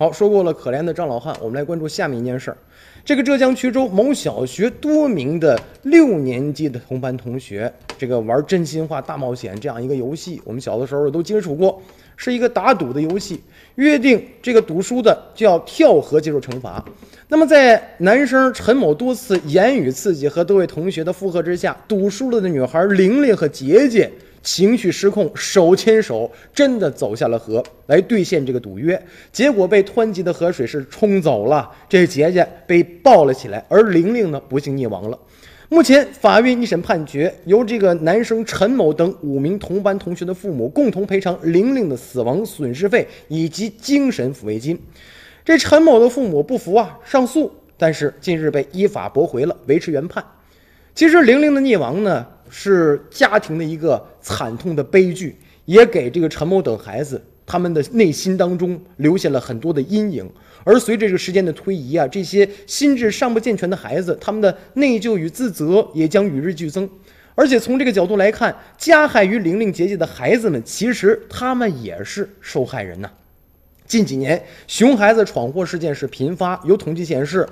好，说过了可怜的张老汉，我们来关注下面一件事儿。这个浙江衢州某小学多名的六年级的同班同学，这个玩真心话大冒险这样一个游戏，我们小的时候都接触过，是一个打赌的游戏，约定这个赌输的就要跳河接受惩罚。那么在男生陈某多次言语刺激和多位同学的附和之下，赌输了的女孩玲玲和杰杰。情绪失控，手牵手，真的走下了河，来兑现这个赌约。结果被湍急的河水是冲走了，这杰杰被抱了起来，而玲玲呢，不幸溺亡了。目前法院一审判决，由这个男生陈某等五名同班同学的父母共同赔偿玲玲的死亡损失费以及精神抚慰金。这陈某的父母不服啊，上诉，但是近日被依法驳回了，维持原判。其实玲玲的溺亡呢？是家庭的一个惨痛的悲剧，也给这个陈某等孩子他们的内心当中留下了很多的阴影。而随着这个时间的推移啊，这些心智尚不健全的孩子，他们的内疚与自责也将与日俱增。而且从这个角度来看，加害于玲玲姐姐的孩子们，其实他们也是受害人呐。近几年，熊孩子闯祸事件是频发，有统计显示。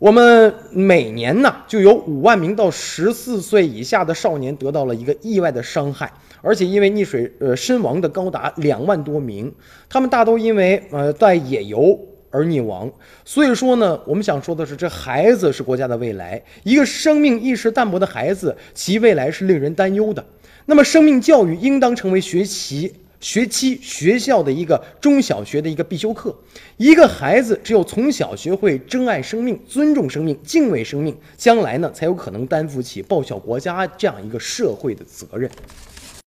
我们每年呢，就有五万名到十四岁以下的少年得到了一个意外的伤害，而且因为溺水呃身亡的高达两万多名，他们大都因为呃在野游而溺亡。所以说呢，我们想说的是，这孩子是国家的未来，一个生命意识淡薄的孩子，其未来是令人担忧的。那么，生命教育应当成为学习。学期学校的一个中小学的一个必修课，一个孩子只有从小学会珍爱生命、尊重生命、敬畏生命，将来呢才有可能担负起报效国家这样一个社会的责任。